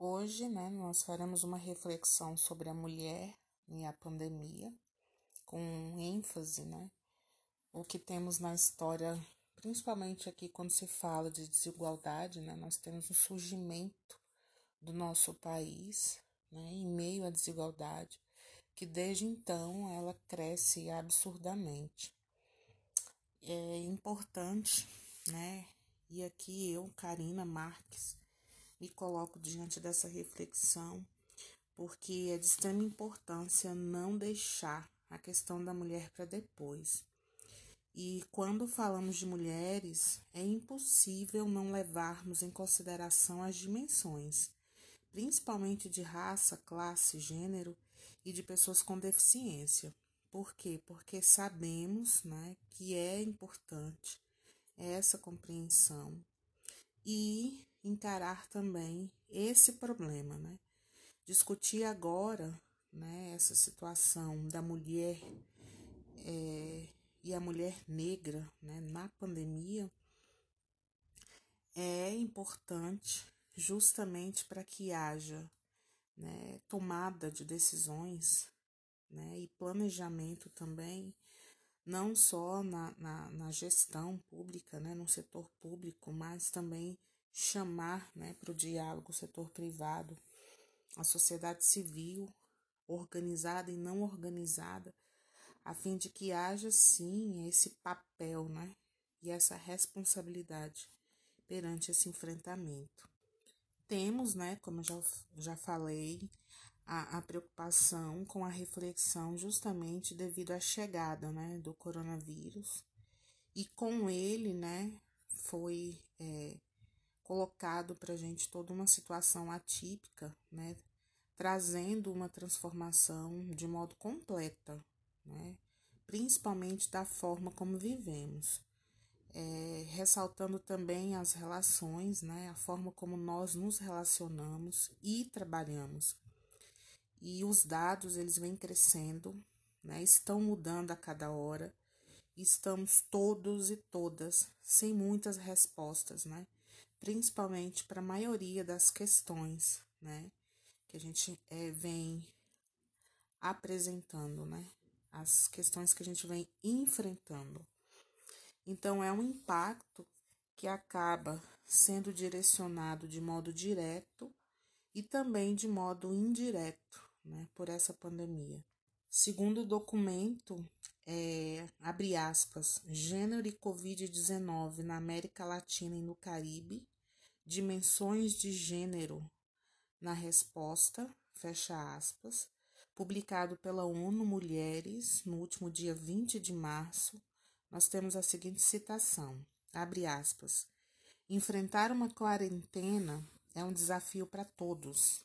Hoje, né, nós faremos uma reflexão sobre a mulher e a pandemia, com ênfase, né, o que temos na história, principalmente aqui quando se fala de desigualdade, né, nós temos o surgimento do nosso país, né, em meio à desigualdade, que desde então ela cresce absurdamente. É importante, né, e aqui eu, Karina Marques, me coloco diante dessa reflexão, porque é de extrema importância não deixar a questão da mulher para depois. E quando falamos de mulheres, é impossível não levarmos em consideração as dimensões, principalmente de raça, classe, gênero e de pessoas com deficiência. Por quê? Porque sabemos né, que é importante essa compreensão e encarar também esse problema, né? Discutir agora, né, essa situação da mulher é, e a mulher negra, né, na pandemia é importante justamente para que haja né, tomada de decisões né, e planejamento também, não só na, na, na gestão pública, né, no setor público, mas também chamar né, para o diálogo o setor privado, a sociedade civil, organizada e não organizada, a fim de que haja sim esse papel né, e essa responsabilidade perante esse enfrentamento. Temos, né, como eu já, já falei, a, a preocupação com a reflexão justamente devido à chegada né, do coronavírus e com ele né, foi é, colocado para a gente toda uma situação atípica, né? Trazendo uma transformação de modo completa, né? Principalmente da forma como vivemos. É, ressaltando também as relações, né? A forma como nós nos relacionamos e trabalhamos. E os dados, eles vêm crescendo, né? Estão mudando a cada hora. Estamos todos e todas sem muitas respostas, né? Principalmente para a maioria das questões, né, que a gente é, vem apresentando, né, as questões que a gente vem enfrentando. Então, é um impacto que acaba sendo direcionado de modo direto e também de modo indireto, né, por essa pandemia. Segundo o documento, é, abre aspas, gênero e Covid-19 na América Latina e no Caribe, dimensões de gênero na resposta, fecha aspas, publicado pela ONU Mulheres no último dia 20 de março, nós temos a seguinte citação, abre aspas, enfrentar uma quarentena é um desafio para todos,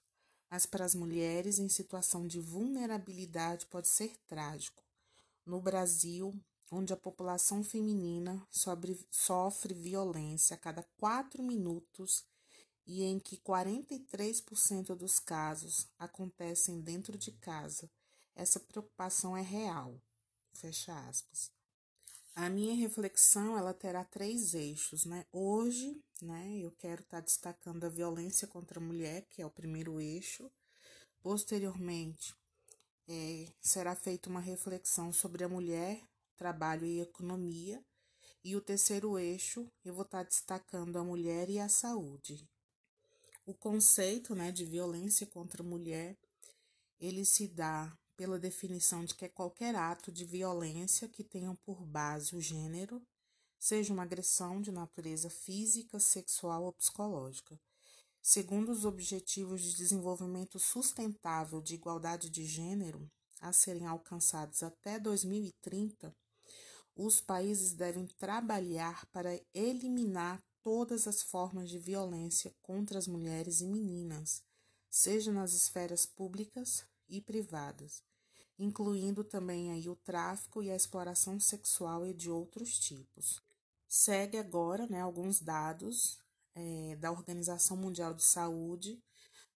mas para as mulheres em situação de vulnerabilidade pode ser trágico. No Brasil, onde a população feminina sobre, sofre violência a cada quatro minutos e em que 43% dos casos acontecem dentro de casa, essa preocupação é real. Fecha aspas. A minha reflexão ela terá três eixos, né? Hoje, né, eu quero estar tá destacando a violência contra a mulher, que é o primeiro eixo. Posteriormente, é, será feita uma reflexão sobre a mulher, trabalho e economia. E o terceiro eixo, eu vou estar destacando a mulher e a saúde. O conceito né, de violência contra a mulher, ele se dá pela definição de que é qualquer ato de violência que tenha por base o gênero, seja uma agressão de natureza física, sexual ou psicológica Segundo os Objetivos de Desenvolvimento Sustentável de Igualdade de Gênero, a serem alcançados até 2030, os países devem trabalhar para eliminar todas as formas de violência contra as mulheres e meninas, seja nas esferas públicas e privadas, incluindo também aí o tráfico e a exploração sexual e de outros tipos. Segue agora né, alguns dados é, da Organização Mundial de Saúde,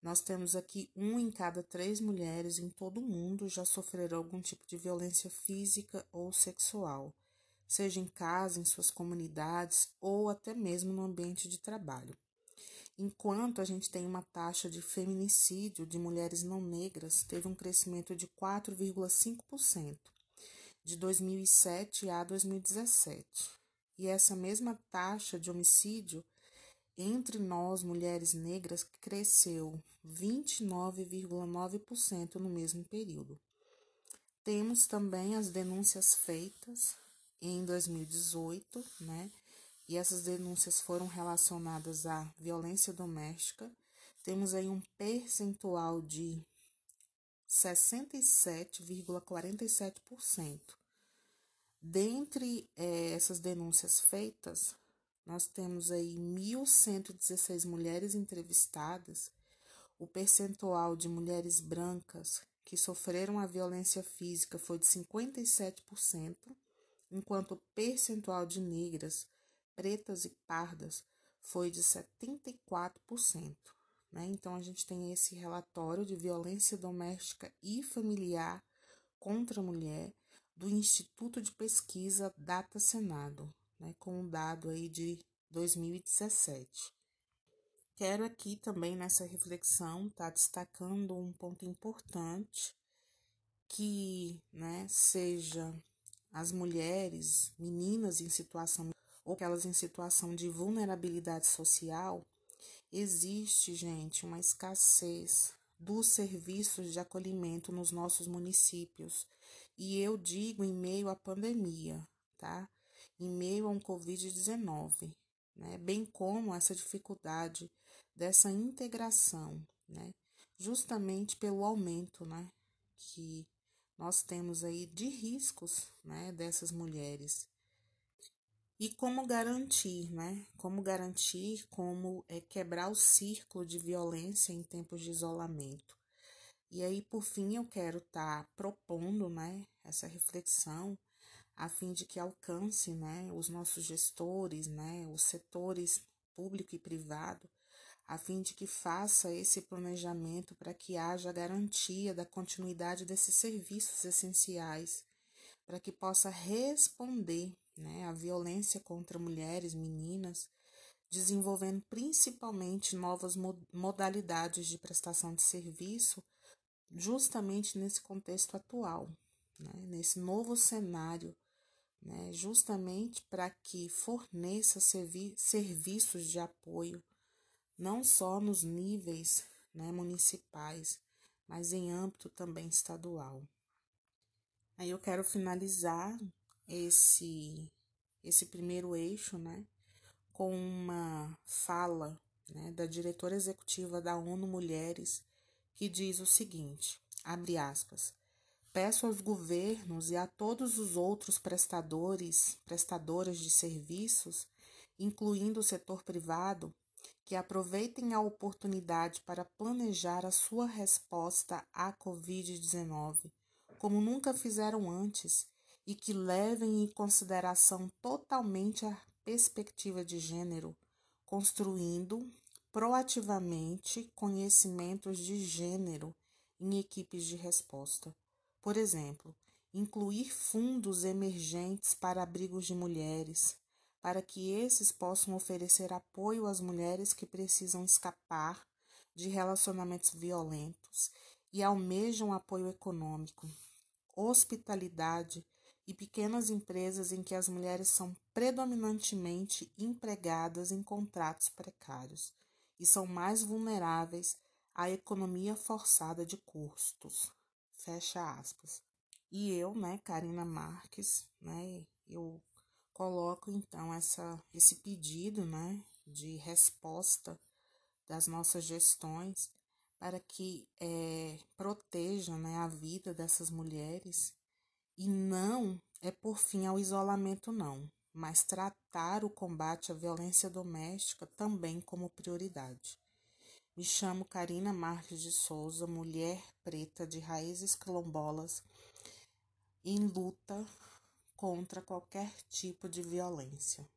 nós temos aqui um em cada três mulheres em todo o mundo já sofreram algum tipo de violência física ou sexual, seja em casa, em suas comunidades ou até mesmo no ambiente de trabalho. enquanto a gente tem uma taxa de feminicídio de mulheres não negras teve um crescimento de 4,5% de 2007 a 2017. E essa mesma taxa de homicídio entre nós, mulheres negras, cresceu 29,9% no mesmo período. Temos também as denúncias feitas em 2018, né? E essas denúncias foram relacionadas à violência doméstica. Temos aí um percentual de 67,47%. Dentre eh, essas denúncias feitas, nós temos aí 1.116 mulheres entrevistadas. O percentual de mulheres brancas que sofreram a violência física foi de 57%, enquanto o percentual de negras, pretas e pardas foi de 74%. Né? Então, a gente tem esse relatório de violência doméstica e familiar contra a mulher do Instituto de Pesquisa Data Senado, né? com um dado aí de 2017. Quero aqui também nessa reflexão estar tá destacando um ponto importante que né, seja as mulheres, meninas em situação ou aquelas em situação de vulnerabilidade social, existe, gente, uma escassez dos serviços de acolhimento nos nossos municípios. E eu digo em meio à pandemia, tá? Em meio a um Covid-19 né? bem como essa dificuldade dessa integração, né? justamente pelo aumento né? que nós temos aí de riscos né? dessas mulheres. E como garantir, né? Como garantir, como é, quebrar o círculo de violência em tempos de isolamento. E aí, por fim, eu quero estar tá propondo, né, essa reflexão a fim de que alcance né, os nossos gestores, né, os setores público e privado, a fim de que faça esse planejamento para que haja garantia da continuidade desses serviços essenciais, para que possa responder né, à violência contra mulheres, meninas, desenvolvendo principalmente novas modalidades de prestação de serviço, justamente nesse contexto atual, né, nesse novo cenário né, justamente para que forneça servi serviços de apoio, não só nos níveis né, municipais, mas em âmbito também estadual. Aí eu quero finalizar esse, esse primeiro eixo né, com uma fala né, da diretora executiva da ONU Mulheres, que diz o seguinte: abre aspas. Peço aos governos e a todos os outros prestadores, prestadoras de serviços, incluindo o setor privado, que aproveitem a oportunidade para planejar a sua resposta à Covid-19, como nunca fizeram antes, e que levem em consideração totalmente a perspectiva de gênero, construindo proativamente conhecimentos de gênero em equipes de resposta. Por exemplo, incluir fundos emergentes para abrigos de mulheres, para que esses possam oferecer apoio às mulheres que precisam escapar de relacionamentos violentos e almejam apoio econômico, hospitalidade e pequenas empresas em que as mulheres são predominantemente empregadas em contratos precários e são mais vulneráveis à economia forçada de custos. Fecha aspas. E eu, né, Karina Marques, né, eu coloco então essa, esse pedido, né, de resposta das nossas gestões para que é, protejam né, a vida dessas mulheres e não é por fim ao isolamento, não, mas tratar o combate à violência doméstica também como prioridade. Me chamo Karina Marques de Souza, mulher preta de raízes quilombolas, em luta contra qualquer tipo de violência.